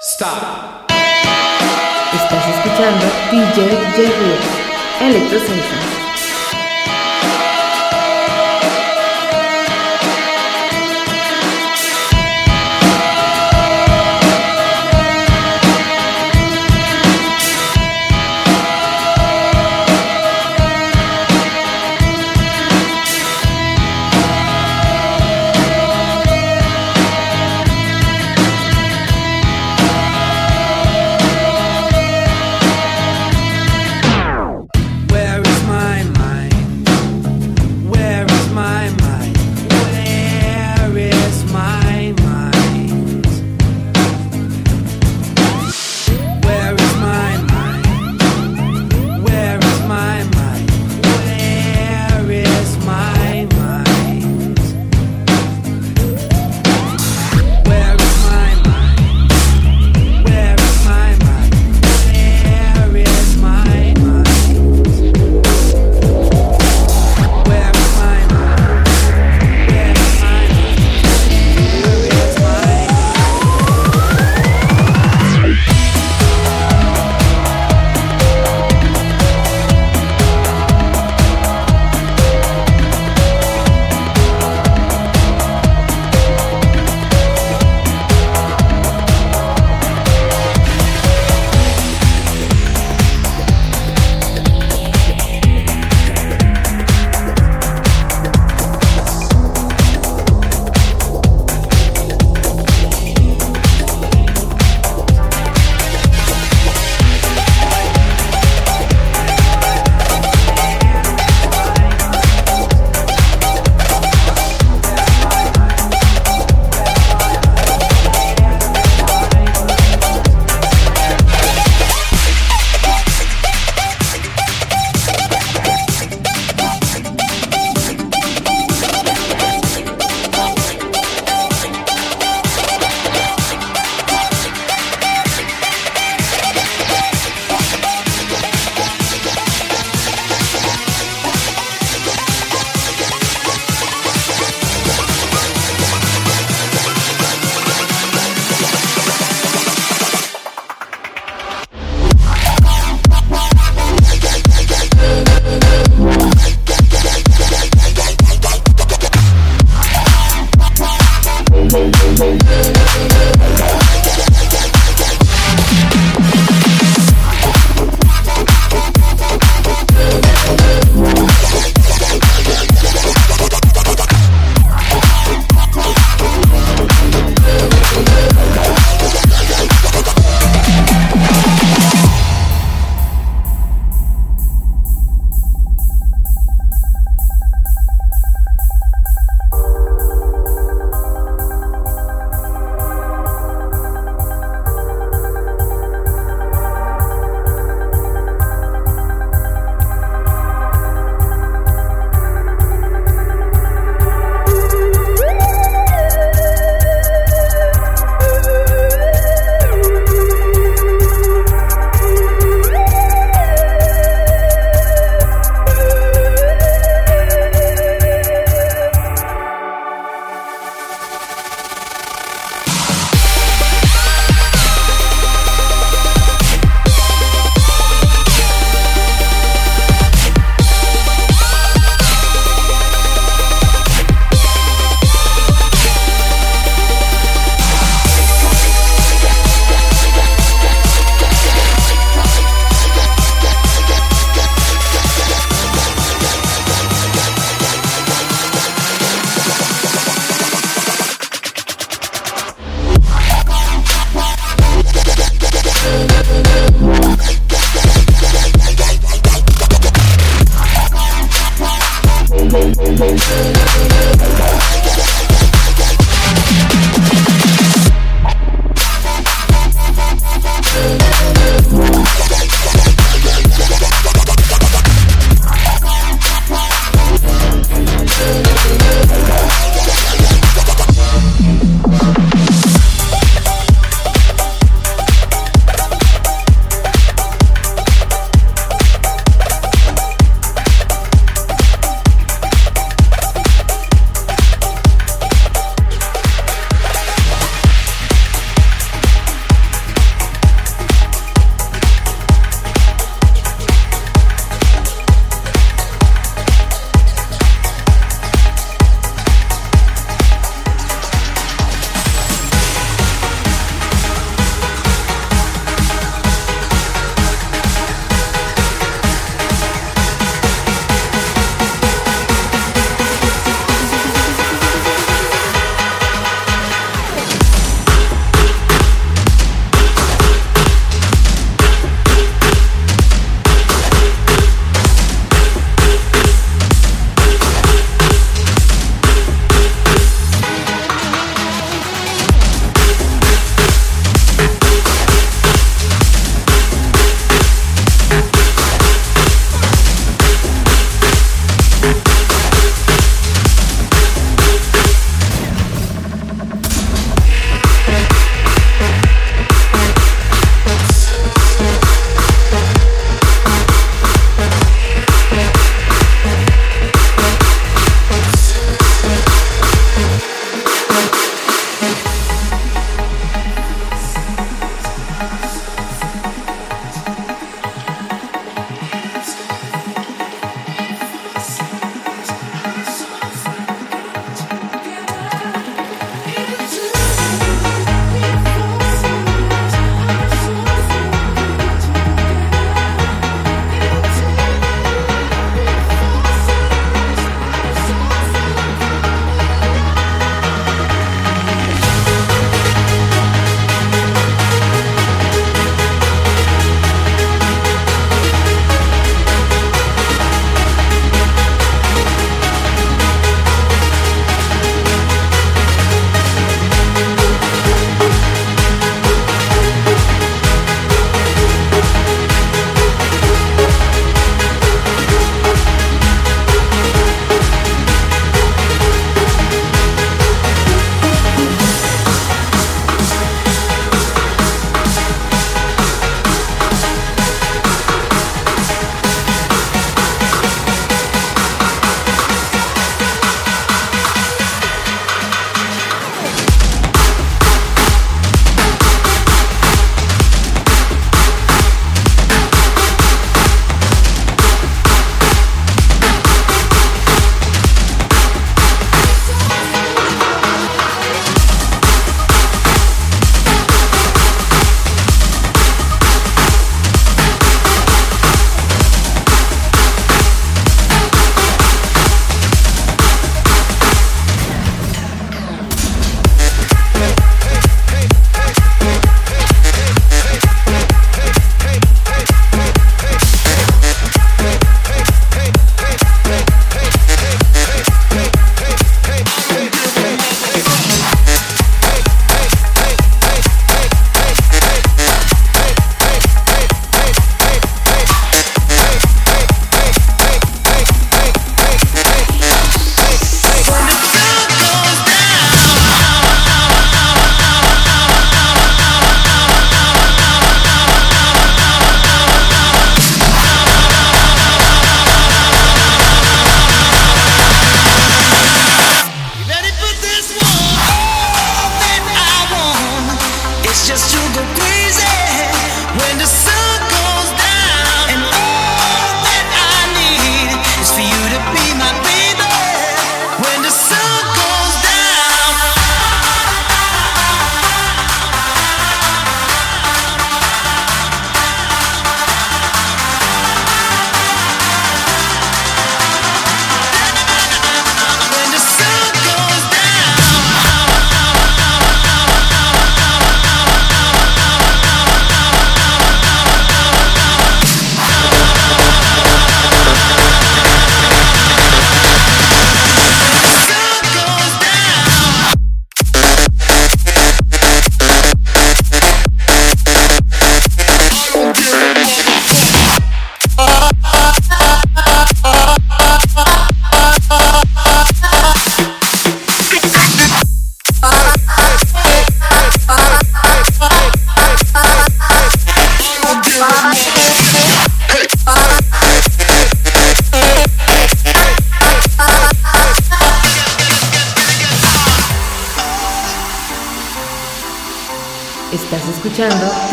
Stop. Estás escuchando DJ J. Electro.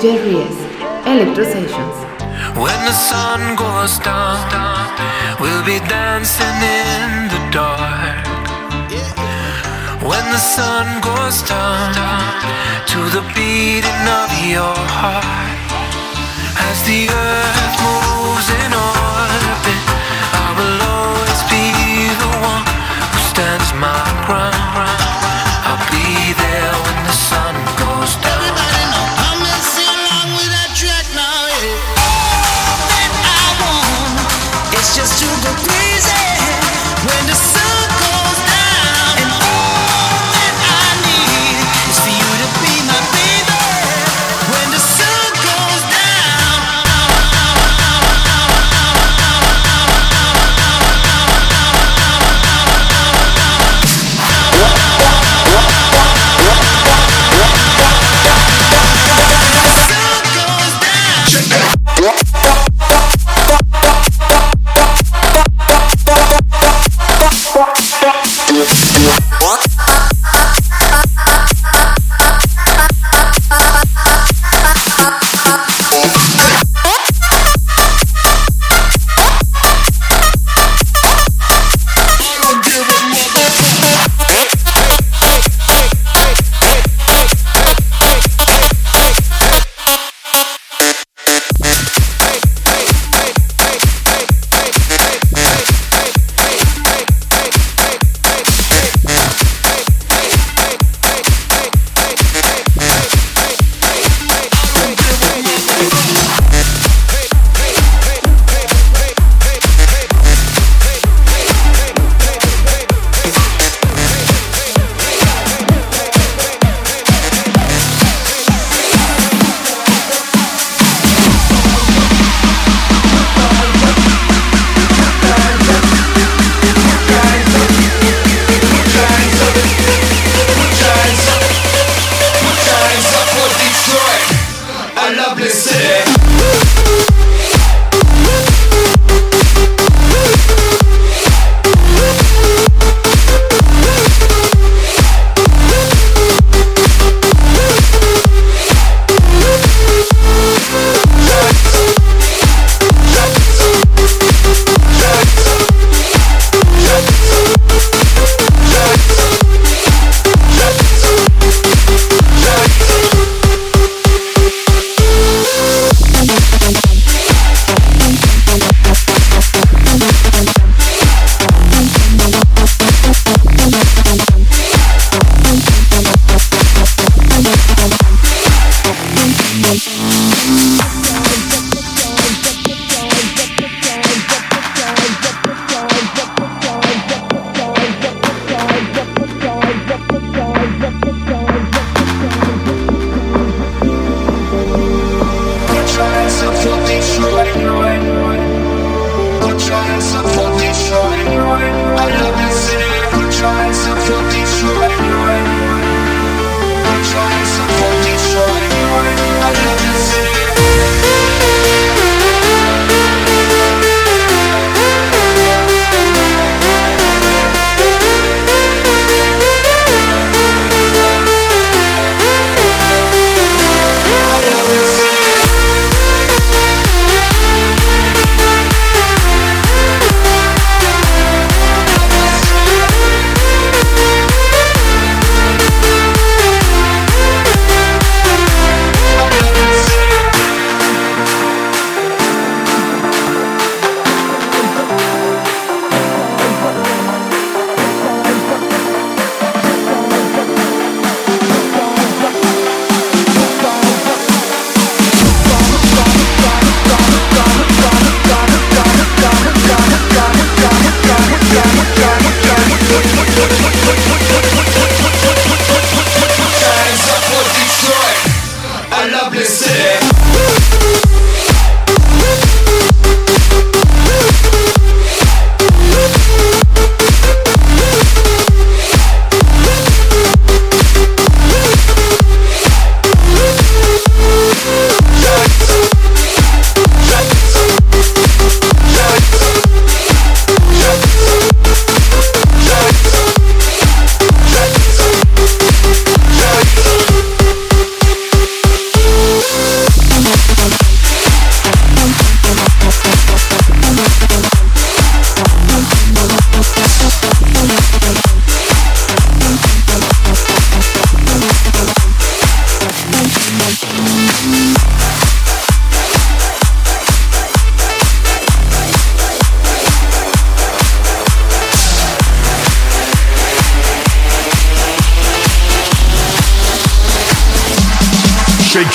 Jerry S. Electro Sessions. When the sun goes down, we'll be dancing in the dark. When the sun goes down to the beating of your heart, as the earth moves in orbit,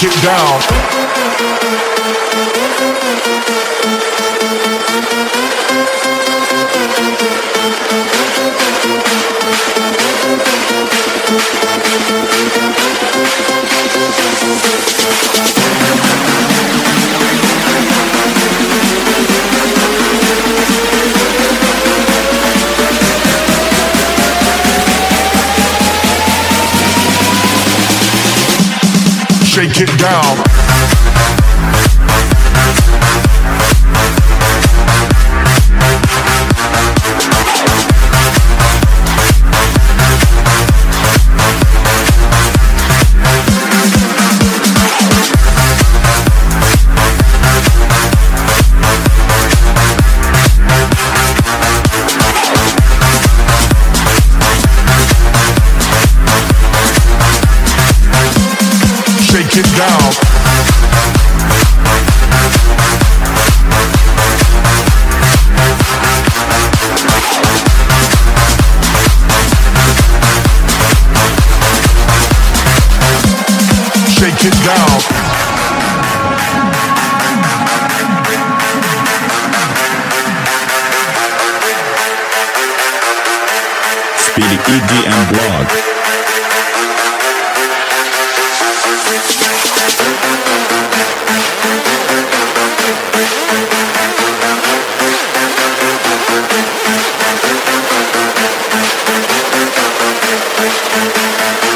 it down. Down. It down.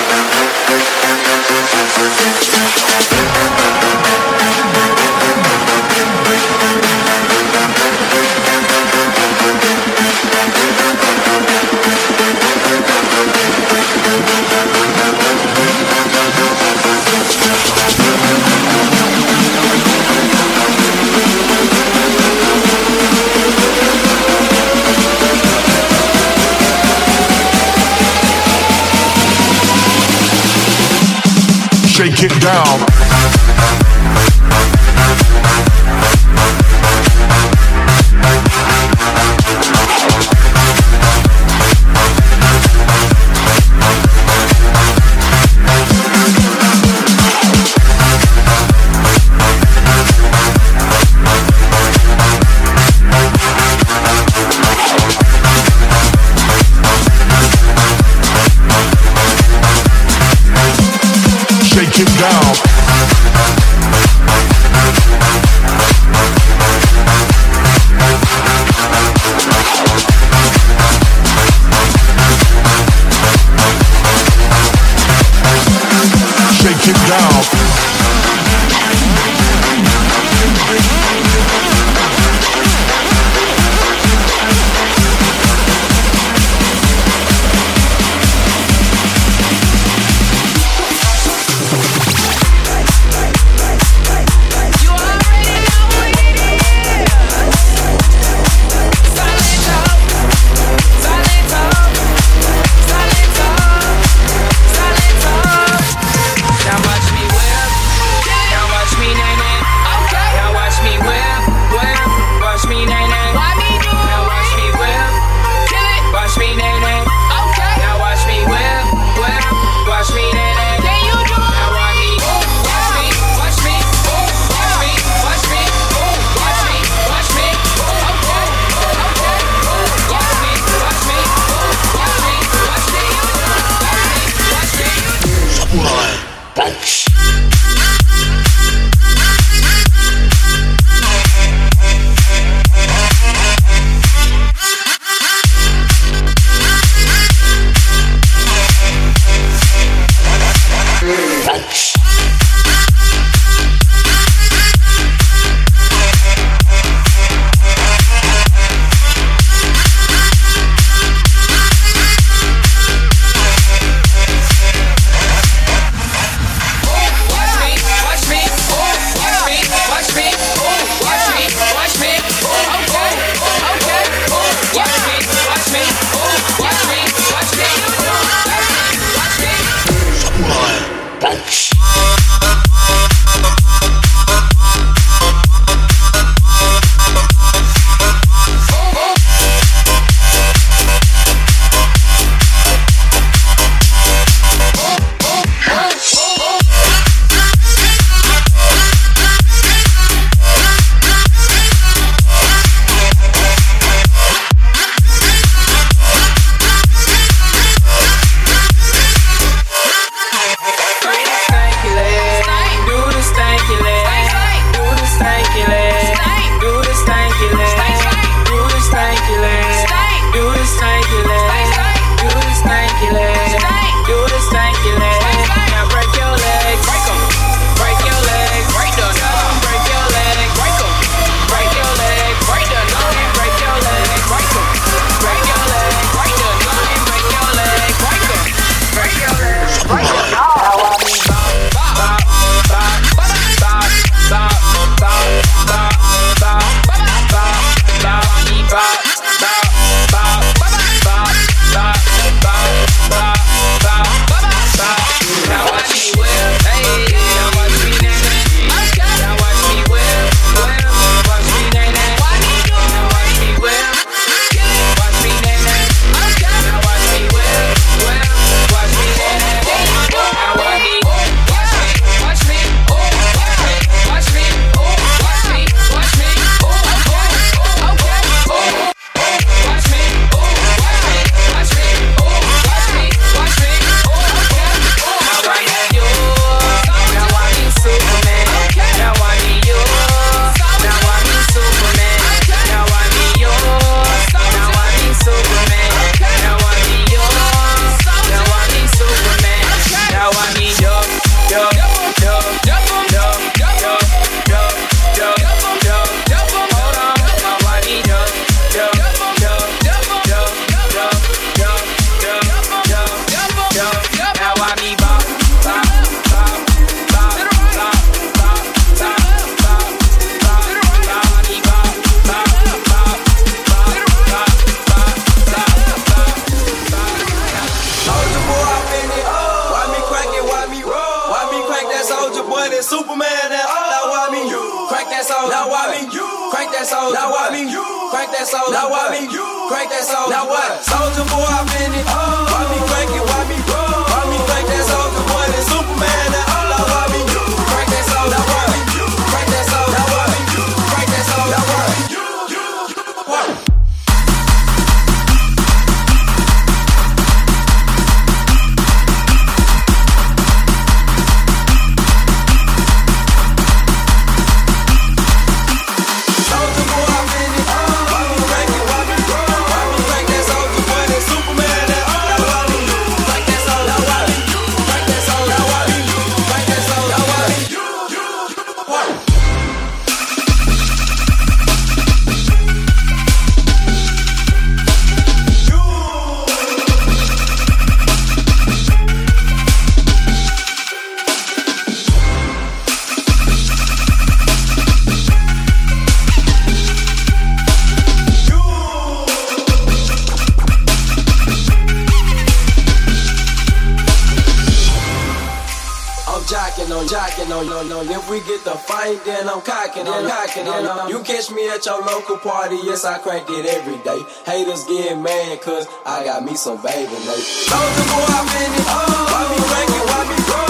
Yes, I crank it every day. Haters get mad cause I got me some Bathing Apes. Soulja Boy, I'm in it. Why me crank it? Why me grow?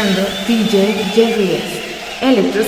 DJ Jerry S. Electro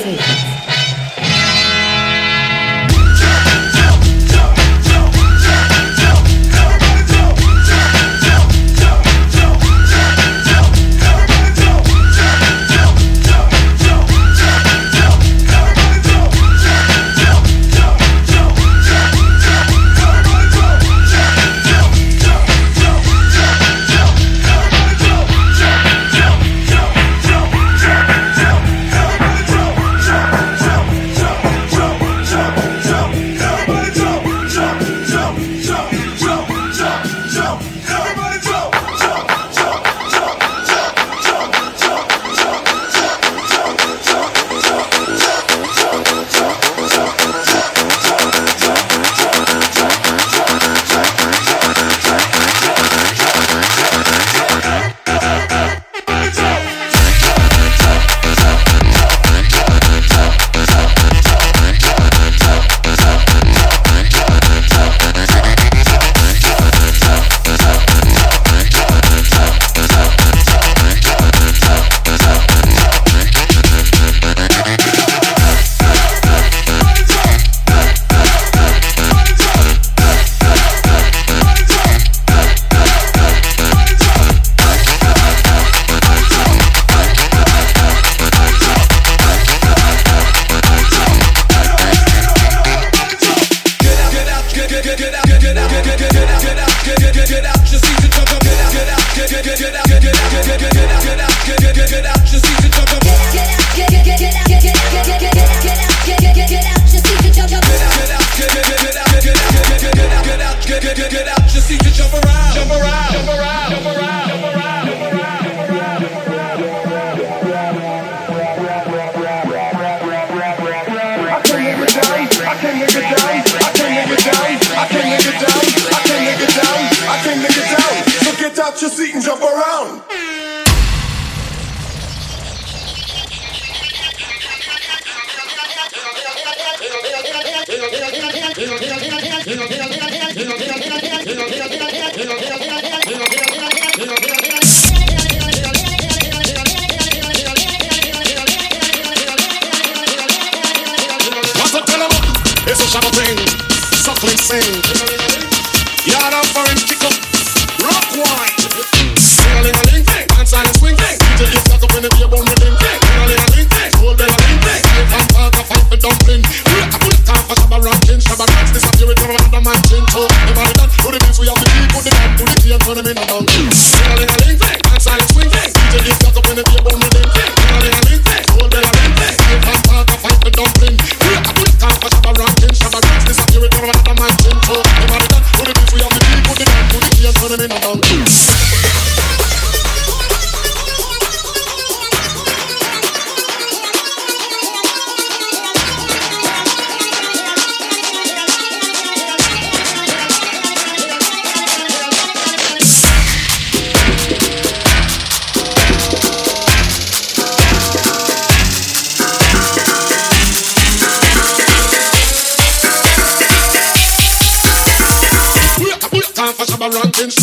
ranking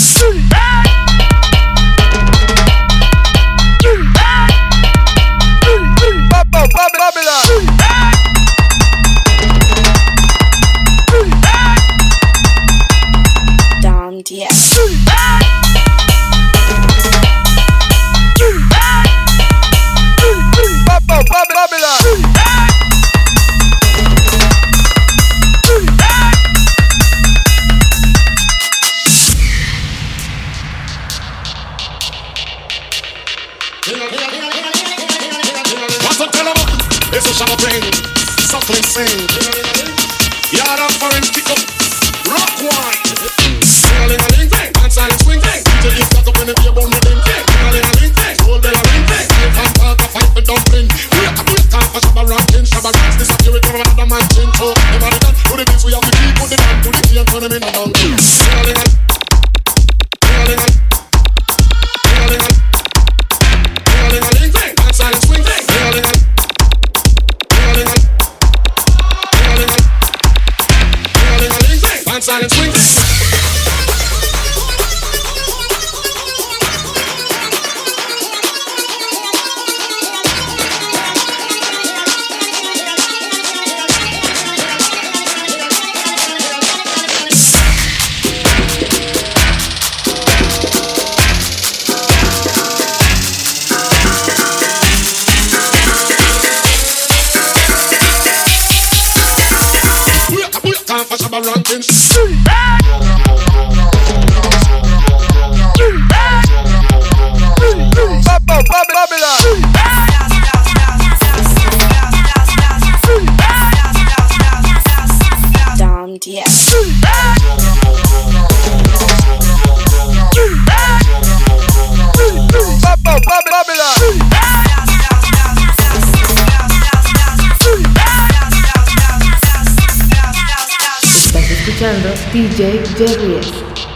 DJ Jerry's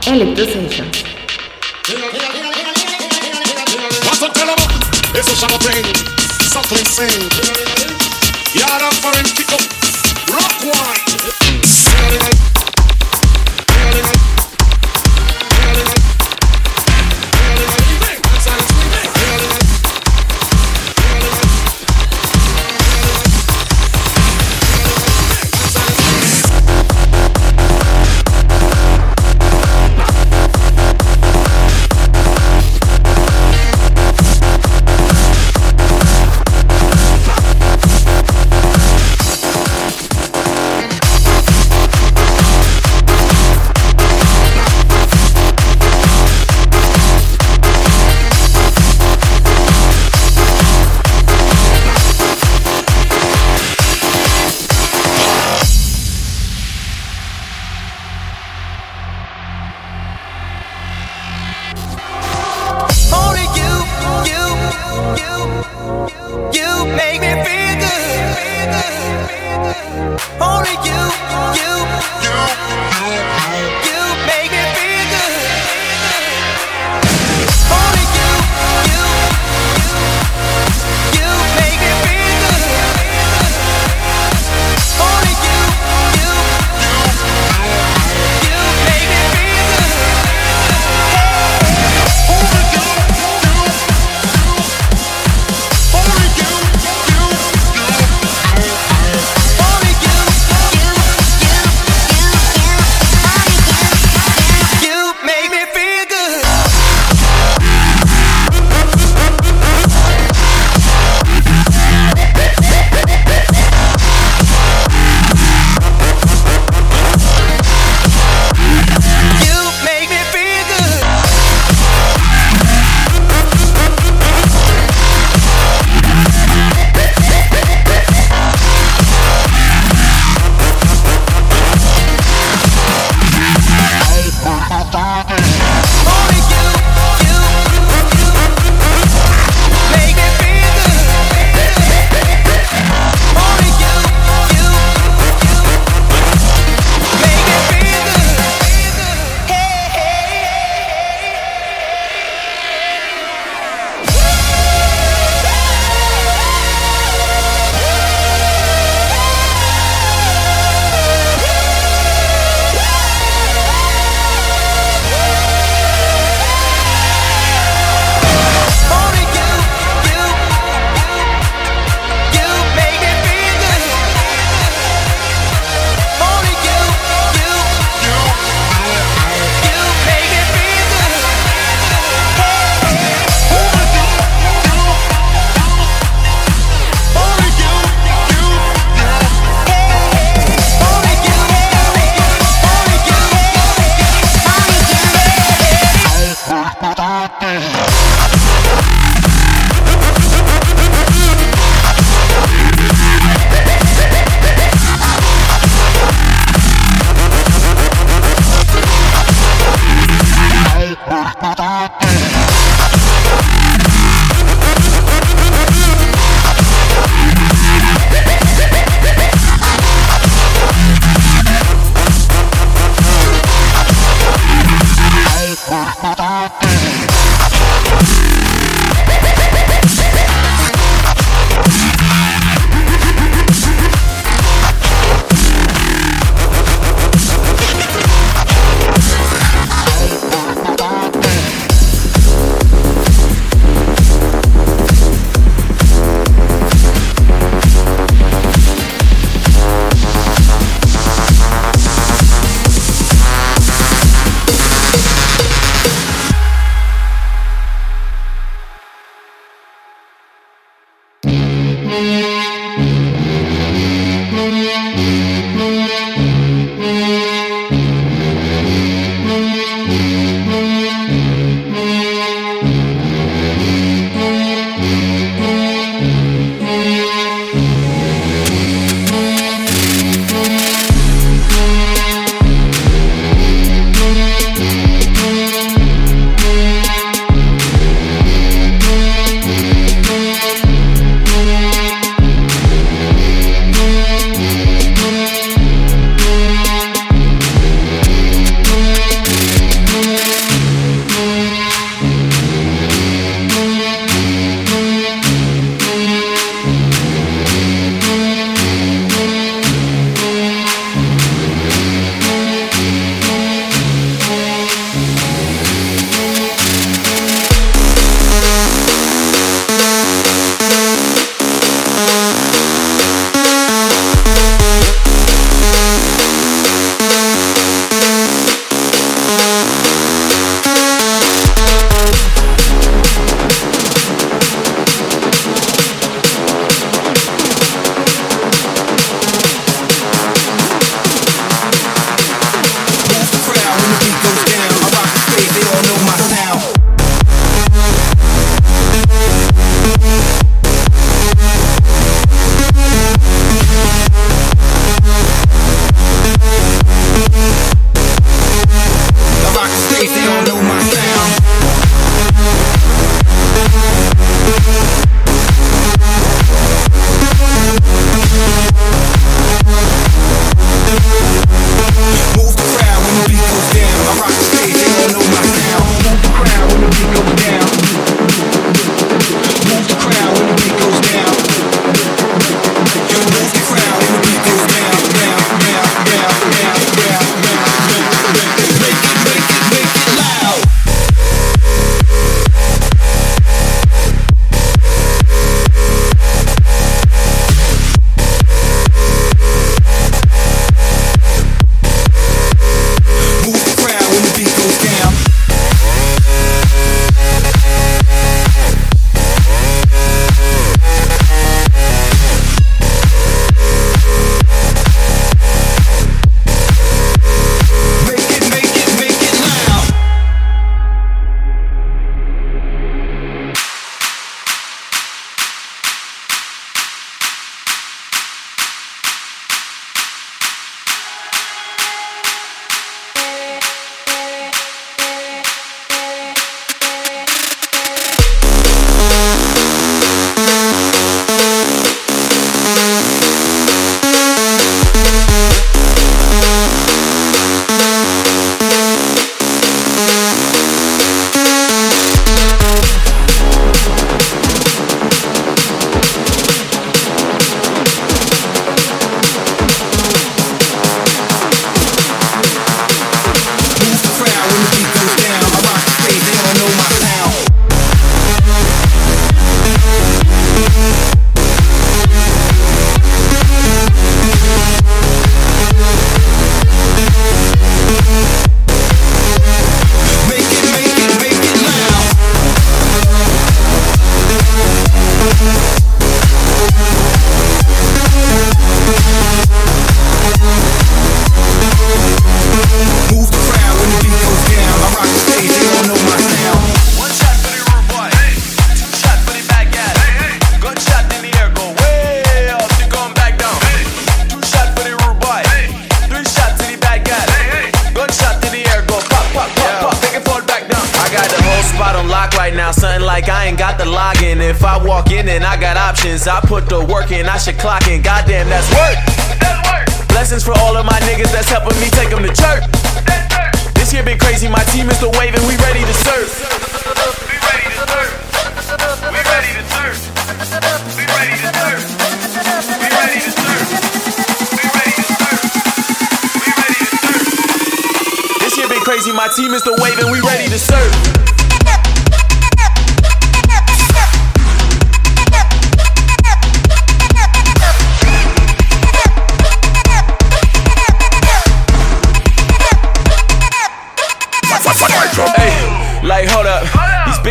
Electro Sessions. What's? It's a summer thing. Something sing. For him, up.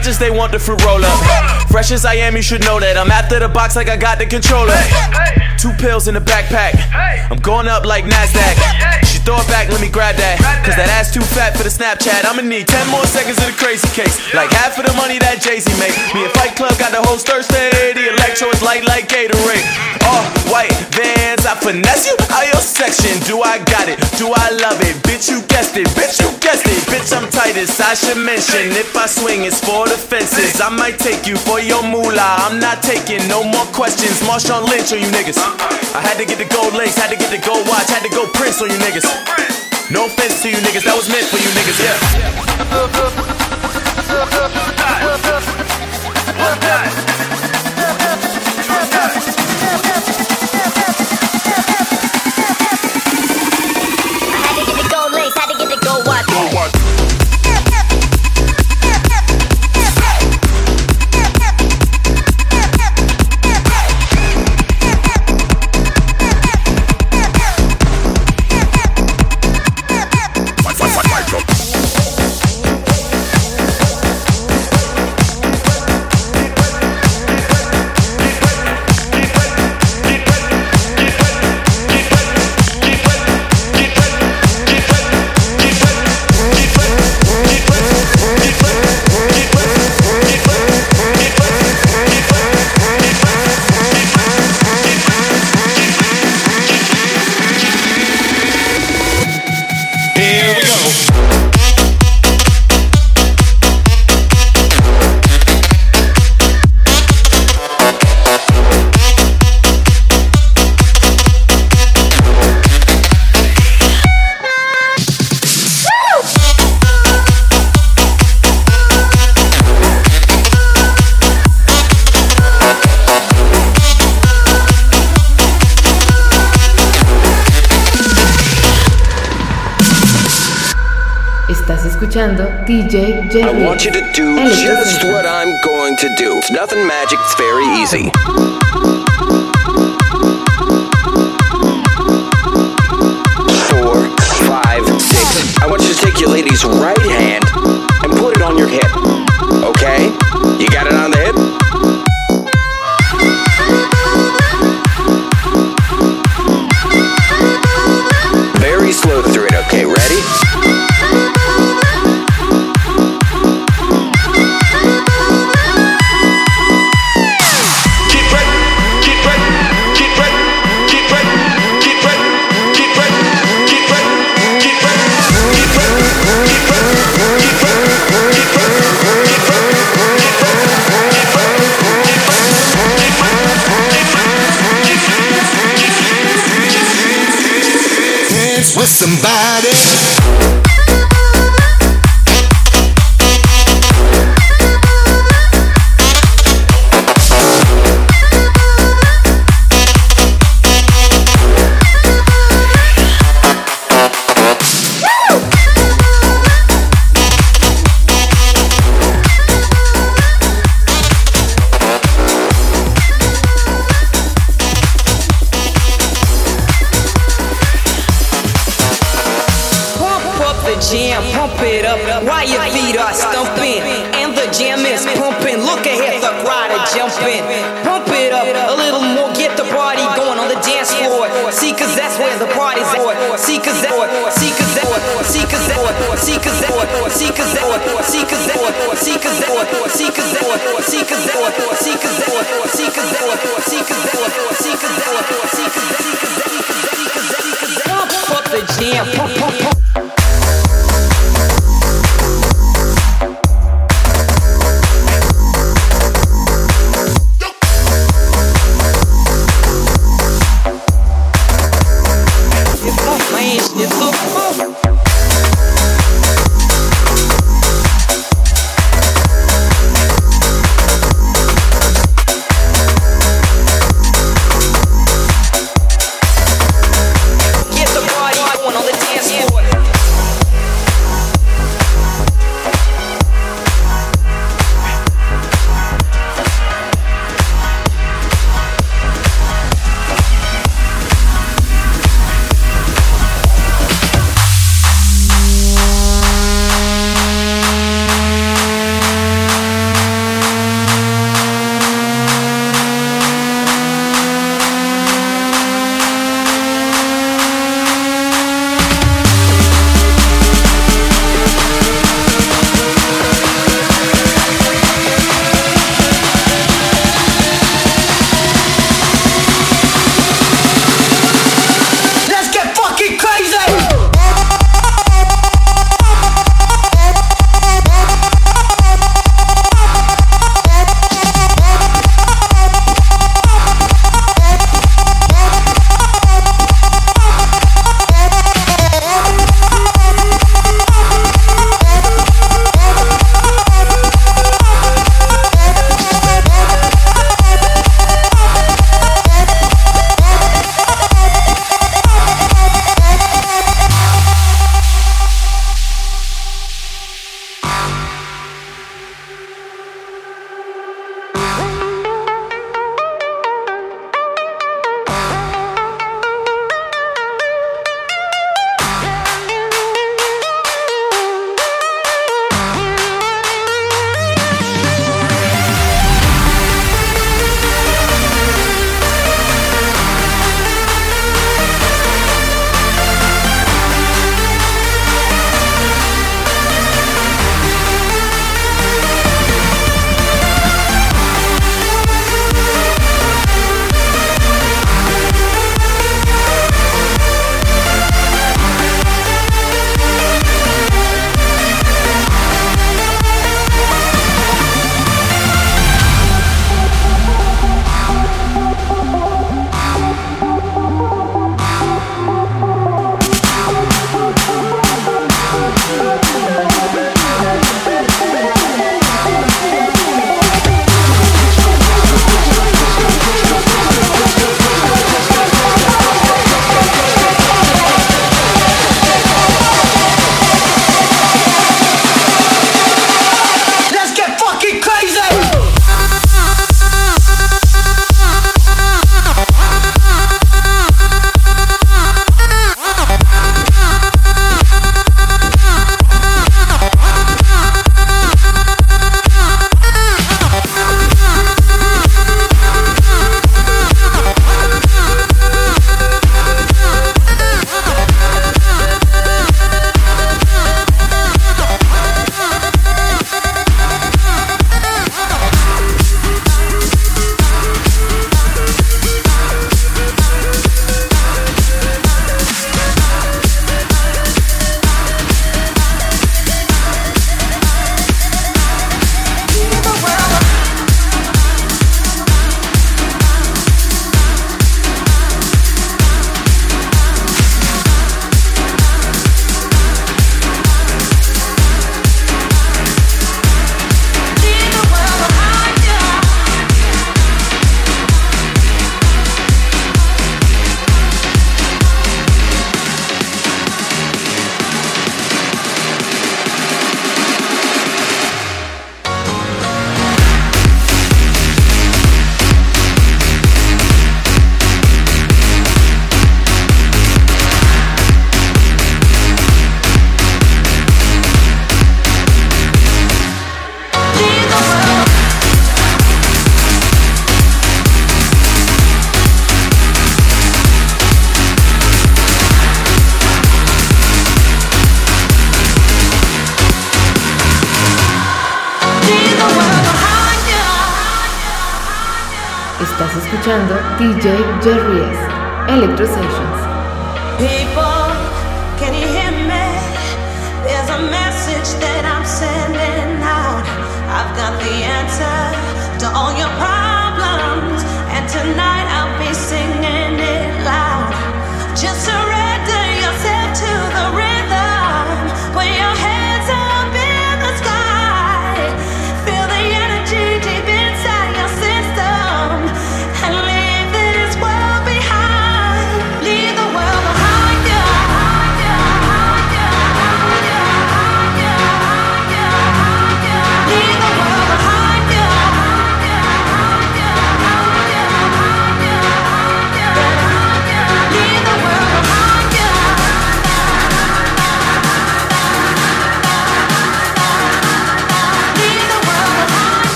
Bitches they want the fruit roll up. Fresh as I am, you should know that. I'm after the box like I got the controller. Two pills in the backpack. I'm going up like Nasdaq. Throw it back, let me grab that. Cause that ass too fat for the Snapchat. I'ma need 10 more seconds of the crazy case. Like half of the money that Jay Z made. Me and Fight Club got the whole Thursday. The electro is light like Gatorade. All white vans, I finesse you out your section. Do I got it? Do I love it? Bitch, you guessed it. Bitch, you guessed it. Bitch, I'm tightest. I should mention if I swing, it's for the fences. I might take you for your moolah. I'm not taking no more questions. Marshawn Lynch on you niggas. Uh-uh. I had to get the gold lace, had to get the gold watch, had to go Prince on you niggas. No offense to you niggas, that was meant for you niggas, yeah. Escuchando DJ I want you to do just what I'm going to do. It's nothing magic, it's very easy. Jam, pump it up while your feet are stumping. And the jam is pumping. Look ahead, the crowd are jumping. Pump it up a little more, get the party going on the dance floor. See, cause that's where the party's at. See, cause that, see, cause that, see, cause that, see, cause that, see, cause that, see, cause that, see, cause that, see, cause that, see, cause that, see, cause that, see, cause that, see, cause that, see, cause that, see, cause that, see, cause that, pump up the jam, pump, pump, pump.